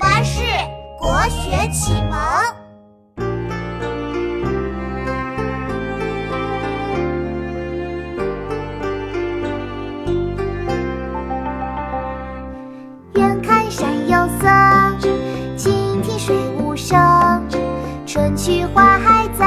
巴士国学启蒙。远看山有色，近听水无声。春去花还在，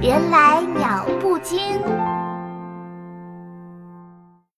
人来鸟不惊。